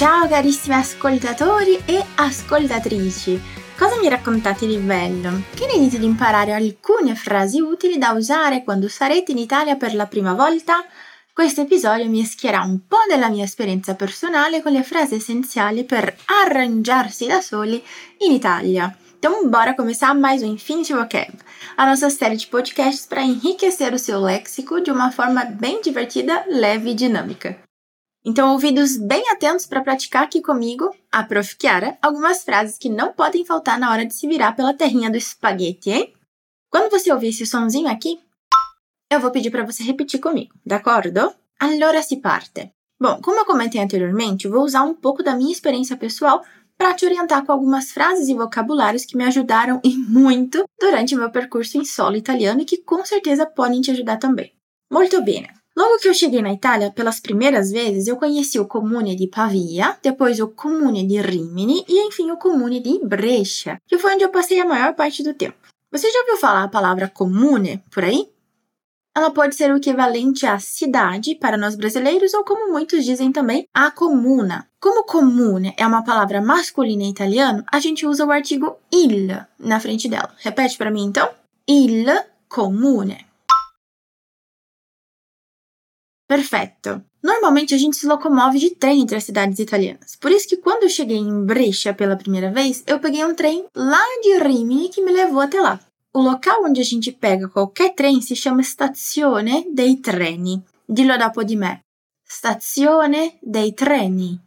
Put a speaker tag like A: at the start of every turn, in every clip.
A: Ciao carissimi ascoltatori e ascoltatrici! Cosa mi raccontate di bello? Che ne dite di imparare alcune frasi utili da usare quando sarete in Italia per la prima volta? Questo episodio mischierà un po' della mia esperienza personale con le frasi essenciali per arrangiarsi da soli in Itália. Então, bora começar mais um Infinity Vocab, a nossa série de podcasts para enriquecer o seu léxico de uma forma bem divertida, leve e dinâmica. Então, ouvidos bem atentos para praticar aqui comigo, a Prof. Chiara, algumas frases que não podem faltar na hora de se virar pela terrinha do espaguete, hein? Quando você ouvir esse sonzinho aqui, eu vou pedir para você repetir comigo, d'accordo? Allora si parte. Bom, como eu comentei anteriormente, vou usar um pouco da minha experiência pessoal para te orientar com algumas frases e vocabulários que me ajudaram e muito durante meu percurso em solo italiano e que com certeza podem te ajudar também. Molto bene. Logo que eu cheguei na Itália, pelas primeiras vezes, eu conheci o comune de Pavia, depois o comune de Rimini e, enfim, o comune de Brescia, que foi onde eu passei a maior parte do tempo. Você já ouviu falar a palavra comune por aí? Ela pode ser o equivalente à cidade para nós brasileiros ou, como muitos dizem também, a comuna. Como comune é uma palavra masculina em italiano, a gente usa o artigo il na frente dela. Repete para mim então: il comune. Perfeito. Normalmente a gente se locomove de trem entre as cidades italianas. Por isso que quando eu cheguei em Brescia pela primeira vez, eu peguei um trem lá de Rimini que me levou até lá. O local onde a gente pega qualquer trem se chama Stazione dei Treni. Dillo dopo di me. Stazione dei Treni.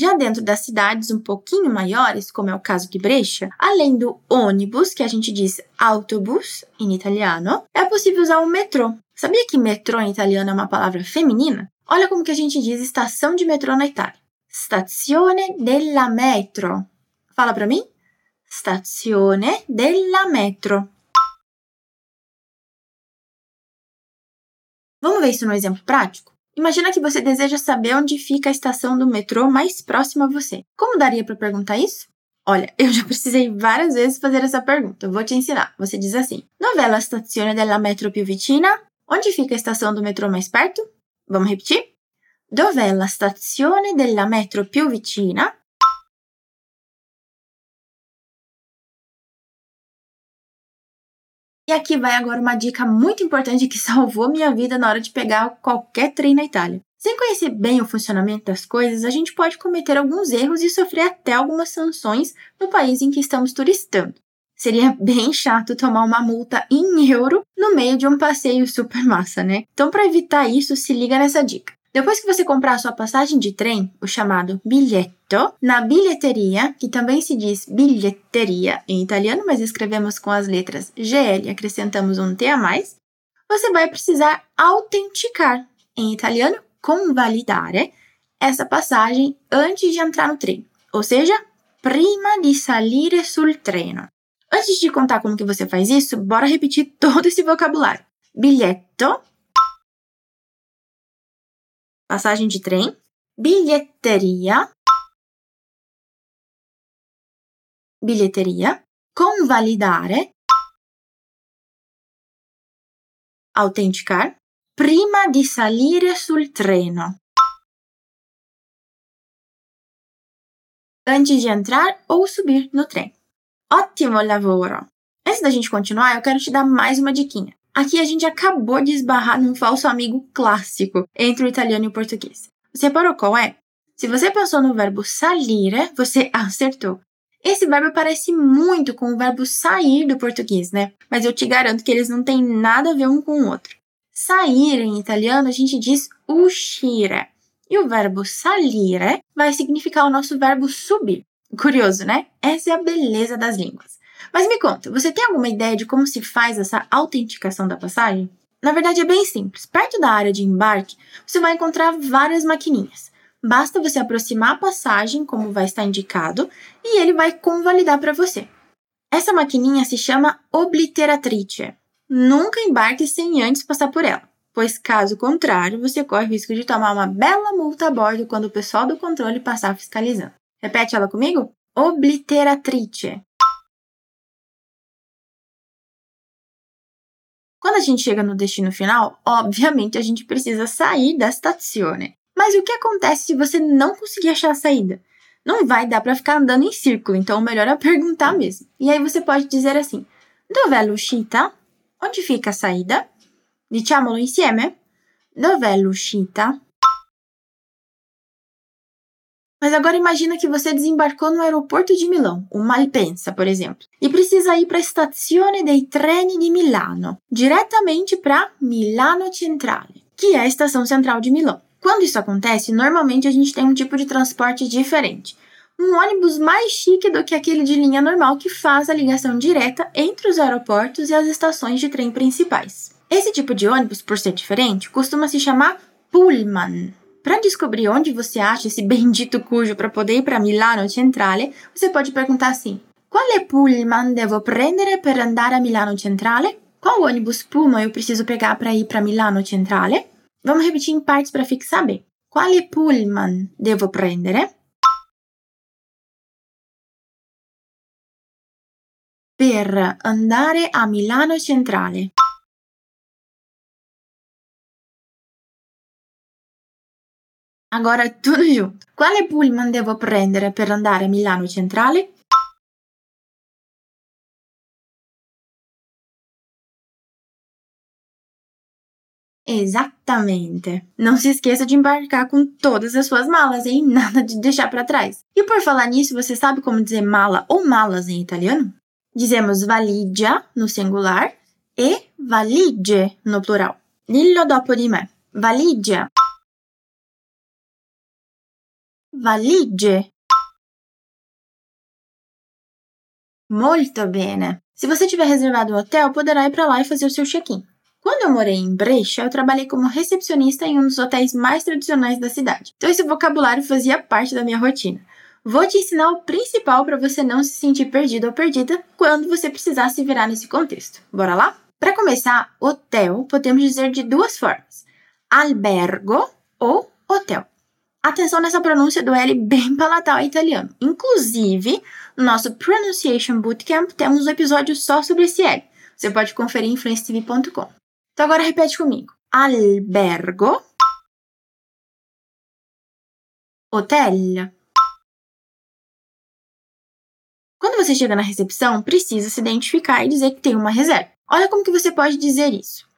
A: Já dentro das cidades um pouquinho maiores, como é o caso de Brescia, além do ônibus, que a gente diz autobus em italiano, é possível usar o metrô. Sabia que metrô em italiano é uma palavra feminina? Olha como que a gente diz estação de metrô na Itália. Stazione della metro. Fala para mim. Stazione della metro. Vamos ver isso no exemplo prático? Imagina que você deseja saber onde fica a estação do metrô mais próxima a você. Como daria para perguntar isso? Olha, eu já precisei várias vezes fazer essa pergunta. Eu vou te ensinar. Você diz assim: Dov'è la stazione della metro più vicina? Onde fica a estação do metrô mais perto? Vamos repetir? Dov'è la stazione della metro più vicina? E aqui vai agora uma dica muito importante que salvou minha vida na hora de pegar qualquer trem na Itália. Sem conhecer bem o funcionamento das coisas, a gente pode cometer alguns erros e sofrer até algumas sanções no país em que estamos turistando. Seria bem chato tomar uma multa em euro no meio de um passeio super massa, né? Então, para evitar isso, se liga nessa dica. Depois que você comprar a sua passagem de trem, o chamado bilhetto, na bilheteria, que também se diz bilheteria em italiano, mas escrevemos com as letras GL e acrescentamos um T a mais, você vai precisar autenticar, em italiano, convalidare, essa passagem antes de entrar no trem, ou seja, prima di salire sul treno. Antes de contar como que você faz isso, bora repetir todo esse vocabulário. Bilhetto, passagem de trem, bilheteria, bilheteria, convalidare, autenticar, prima di salire sul treno. Antes de entrar ou subir no trem. Ótimo lavoro! Antes da gente continuar, eu quero te dar mais uma diquinha. Aqui a gente acabou de esbarrar num falso amigo clássico entre o italiano e o português. Você reparou qual é? Se você pensou no verbo salire, você acertou. Esse verbo parece muito com o verbo sair do português, né? Mas eu te garanto que eles não têm nada a ver um com o outro. Sair em italiano a gente diz uscire. E o verbo salire vai significar o nosso verbo subir. Curioso, né? Essa é a beleza das línguas. Mas me conta, você tem alguma ideia de como se faz essa autenticação da passagem? Na verdade, é bem simples. Perto da área de embarque, você vai encontrar várias maquininhas. Basta você aproximar a passagem, como vai estar indicado, e ele vai convalidar para você. Essa maquininha se chama obliteratrice. Nunca embarque sem antes passar por ela, pois caso contrário, você corre o risco de tomar uma bela multa a bordo quando o pessoal do controle passar fiscalizando. Repete ela comigo? Obliteratrice. Quando a gente chega no destino final, obviamente a gente precisa sair da stazione. Mas o que acontece se você não conseguir achar a saída? Não vai dar para ficar andando em círculo, então o melhor é perguntar mesmo. E aí você pode dizer assim: Dov'è l'uscita? Onde fica a saída? Diciamolo insieme? Dov'è l'uscita? Mas agora imagina que você desembarcou no aeroporto de Milão, o Malpensa, por exemplo, e precisa ir para a Stazione dei Treni di Milano, diretamente para Milano Centrale, que é a estação central de Milão. Quando isso acontece, normalmente a gente tem um tipo de transporte diferente. Um ônibus mais chique do que aquele de linha normal que faz a ligação direta entre os aeroportos e as estações de trem principais. Esse tipo de ônibus, por ser diferente, costuma se chamar Pullman. Para descobrir onde você acha esse bendito cujo para poder ir para Milano Centrale, você pode perguntar assim: Quale pullman devo prendere per andare a Milano Centrale? Qual ônibus Pullman eu preciso pegar para ir para Milano Centrale? Vamos repetir em partes para fixar bem. Quale pullman devo prendere? Per andare a Milano Centrale. Agora tudo junto. Quale pullman devo prendere per andare a Milano Centrale? Exatamente. Não se esqueça de embarcar com todas as suas malas, hein? Nada de deixar para trás. E por falar nisso, você sabe como dizer mala ou malas em italiano? Dizemos valigia no singular e valigie no plural. Dillo dopo di me. Valigia valigie. Muito bene. Se você tiver reservado um hotel, poderá ir para lá e fazer o seu check-in. Quando eu morei em Brecha, eu trabalhei como recepcionista em um dos hotéis mais tradicionais da cidade. Então esse vocabulário fazia parte da minha rotina. Vou te ensinar o principal para você não se sentir perdido ou perdida quando você precisar se virar nesse contexto. Bora lá? Para começar, hotel podemos dizer de duas formas: albergo ou hotel. Atenção nessa pronúncia do L bem palatal italiano. Inclusive, no nosso Pronunciation Bootcamp temos um episódio só sobre esse L. Você pode conferir em influencetv.com. Então agora repete comigo. Albergo. Hotel. Quando você chega na recepção, precisa se identificar e dizer que tem uma reserva. Olha como que você pode dizer isso.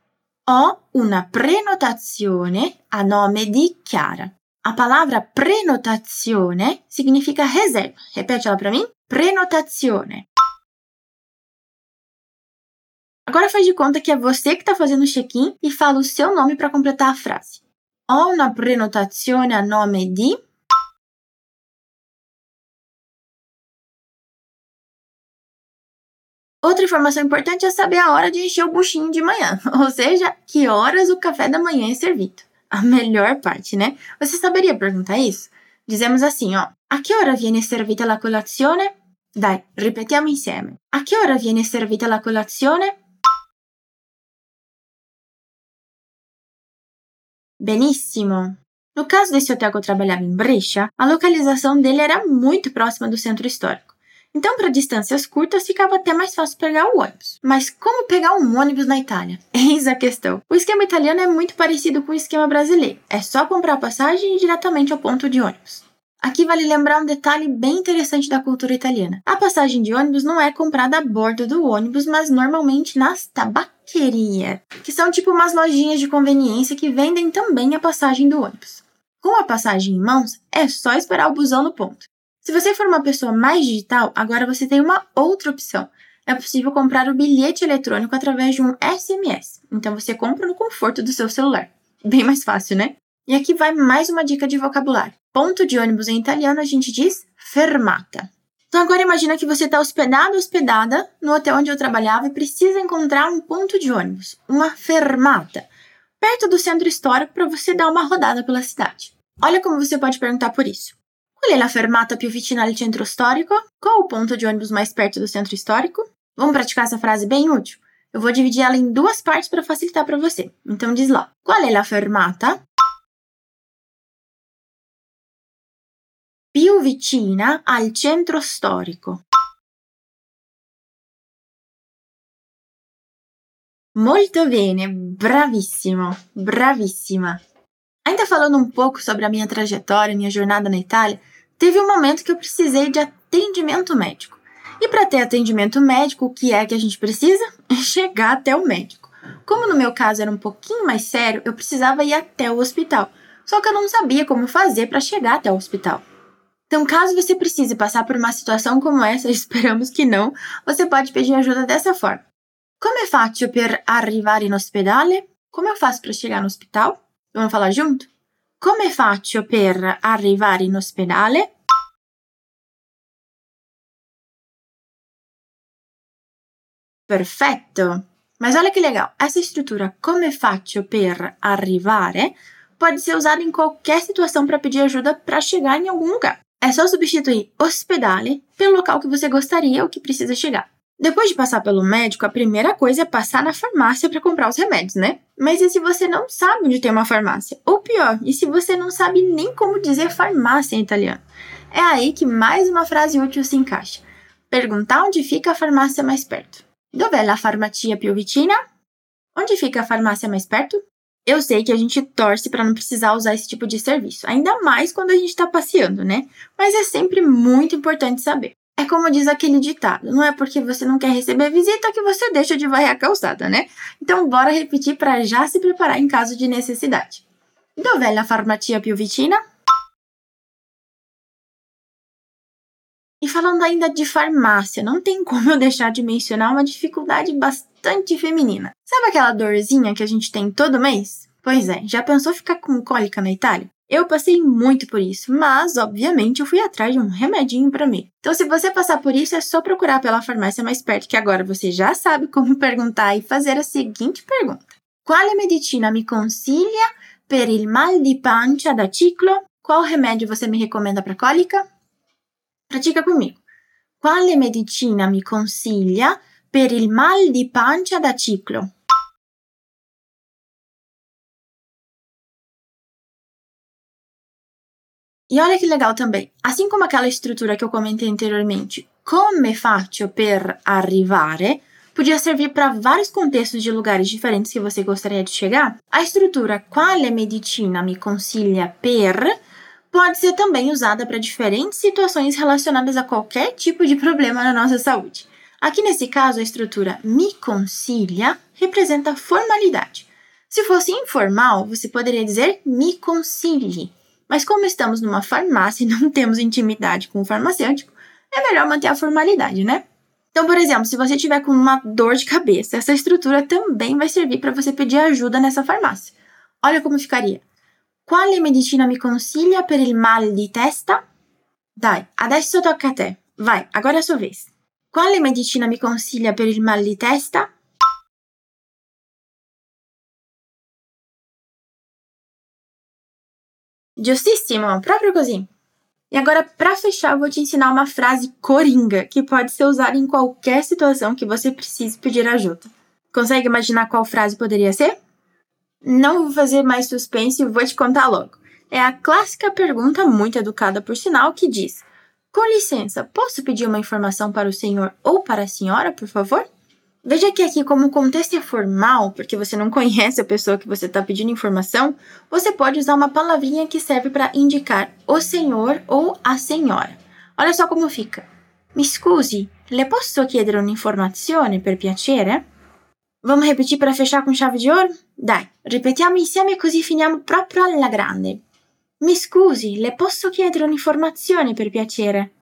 A: Ho una prenotazione a nome di Chiara. A palavra prenotazione significa reserva. Repete ela para mim. Prenotazione. Agora faz de conta que é você que está fazendo o check-in e fala o seu nome para completar a frase. Ho una prenotazione a nome di. Outra informação importante é saber a hora de encher o buchinho de manhã, ou seja, que horas o café da manhã é servido a melhor parte, né? Você saberia perguntar isso? Dizemos assim, ó. A che ora viene servita la colazione? Dai, ripetiamo insieme. A che ora viene servita la colazione? Benissimo! No caso desse hotel que eu trabalhava em Brescia, a localização dele era muito próxima do centro histórico. Então, para distâncias curtas, ficava até mais fácil pegar o ônibus. Mas como pegar um ônibus na Itália? Eis a questão. O esquema italiano é muito parecido com o esquema brasileiro. É só comprar a passagem e ir diretamente ao ponto de ônibus. Aqui vale lembrar um detalhe bem interessante da cultura italiana. A passagem de ônibus não é comprada a bordo do ônibus, mas normalmente nas tabaquerias, que são tipo umas lojinhas de conveniência que vendem também a passagem do ônibus. Com a passagem em mãos, é só esperar o busão no ponto. Se você for uma pessoa mais digital, agora você tem uma outra opção. É possível comprar o bilhete eletrônico através de um SMS. Então você compra no conforto do seu celular. Bem mais fácil, né? E aqui vai mais uma dica de vocabulário. Ponto de ônibus em italiano a gente diz fermata. Então agora imagina que você está hospedado hospedada no hotel onde eu trabalhava e precisa encontrar um ponto de ônibus, uma fermata, perto do centro histórico para você dar uma rodada pela cidade. Olha como você pode perguntar por isso. Qual é a fermata più vicina al centro storico? Qual o ponto de ônibus mais perto do centro histórico? Vamos praticar essa frase bem útil? Eu vou dividir ela em duas partes para facilitar para você. Então diz lá: Qual é a fermata più vicina al centro storico? Molto bene, bravissimo, bravissima. Ainda falando um pouco sobre a minha trajetória, minha jornada na Itália, teve um momento que eu precisei de atendimento médico. E para ter atendimento médico, o que é que a gente precisa? Chegar até o médico. Como no meu caso era um pouquinho mais sério, eu precisava ir até o hospital. Só que eu não sabia como fazer para chegar até o hospital. Então, caso você precise passar por uma situação como essa, esperamos que não, você pode pedir ajuda dessa forma. Come faccio per arrivare in ospedale? Como eu faço para chegar no hospital? Vamos falar junto? Come faccio per arrivare in ospedale? Perfetto! Mas olha que legal, essa estrutura come faccio per arrivare pode ser usada em qualquer situação para pedir ajuda para chegar em algum lugar. É só substituir ospedale pelo local que você gostaria ou que precisa chegar. Depois de passar pelo médico, a primeira coisa é passar na farmácia para comprar os remédios, né? Mas e se você não sabe onde tem uma farmácia? Ou pior, e se você não sabe nem como dizer farmácia em italiano? É aí que mais uma frase útil se encaixa. Perguntar onde fica a farmácia mais perto. Dov'è la farmacia più vicina? Onde fica a farmácia mais perto? Eu sei que a gente torce para não precisar usar esse tipo de serviço, ainda mais quando a gente está passeando, né? Mas é sempre muito importante saber. É como diz aquele ditado: não é porque você não quer receber visita que você deixa de varrer a calçada, né? Então, bora repetir para já se preparar em caso de necessidade. Dov'è la farmacia più vicina? E falando ainda de farmácia, não tem como eu deixar de mencionar uma dificuldade bastante feminina. Sabe aquela dorzinha que a gente tem todo mês? Pois é, já pensou ficar com cólica na Itália? Eu passei muito por isso, mas obviamente eu fui atrás de um remedinho para mim. Então, se você passar por isso, é só procurar pela farmácia mais perto, que agora você já sabe como perguntar e fazer a seguinte pergunta: Quale medicina mi consiglia per il mal di pancia da ciclo? Qual remédio você me recomenda para cólica? Pratica comigo. Quale medicina mi consiglia per il mal di pancia da ciclo? E olha que legal também. Assim como aquela estrutura que eu comentei anteriormente, come faccio per arrivare, podia servir para vários contextos de lugares diferentes que você gostaria de chegar. A estrutura quale medicina mi consiglia per pode ser também usada para diferentes situações relacionadas a qualquer tipo de problema na nossa saúde. Aqui nesse caso, a estrutura mi consiglia representa formalidade. Se fosse informal, você poderia dizer mi consigli. Mas como estamos numa farmácia e não temos intimidade com o farmacêutico, é melhor manter a formalidade, né? Então, por exemplo, se você tiver com uma dor de cabeça, essa estrutura também vai servir para você pedir ajuda nessa farmácia. Olha como ficaria. Quale medicina mi consiglia per il mal di testa? Dai, adesso tocca a te. Vai, agora é a sua vez. Quale medicina mi consiglia per il mal di testa? Giustissimo, proprio così. E agora, para fechar, eu vou te ensinar uma frase coringa que pode ser usada em qualquer situação que você precise pedir ajuda. Consegue imaginar qual frase poderia ser? Não vou fazer mais suspense e vou te contar logo. É a clássica pergunta, muito educada por sinal, que diz: Com licença, posso pedir uma informação para o senhor ou para a senhora, por favor? Veja que aqui, como o contexto é formal, porque você não conhece a pessoa que você está pedindo informação, você pode usar uma palavrinha que serve para indicar o senhor ou a senhora. Olha só como fica. Mi scusi, le posso chiedere un'informazione per piacere? Vamos repetir para fechar com chave de ouro? Dai, ripetiamo insieme così finiamo proprio alla grande. Mi scusi, le posso chiedere un'informazione per piacere?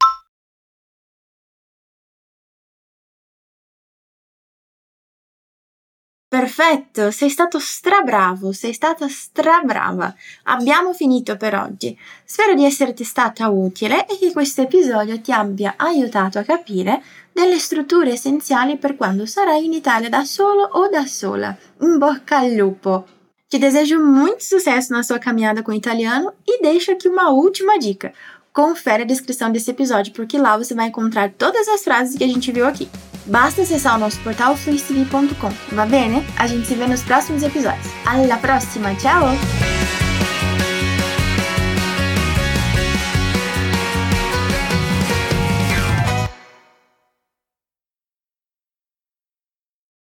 A: Perfetto, sei stato strabravo, sei stata strabrava. Abbiamo finito per oggi. Spero di esserti stata utile e che questo episodio ti abbia aiutato a capire delle strutture essenziali per quando sarai in Italia da solo o da sola. In bocca al lupo! Te desejo muito sucesso na sua caminhada com o italiano e deixo aqui uma última dica. Confere a descrição desse episódio, porque lá você vai encontrar todas as frases que a gente viu aqui. Basta acessar o nosso portal fluistv.com. Va bene? A gente se vê nos próximos episódios. Alla prossima, ciao!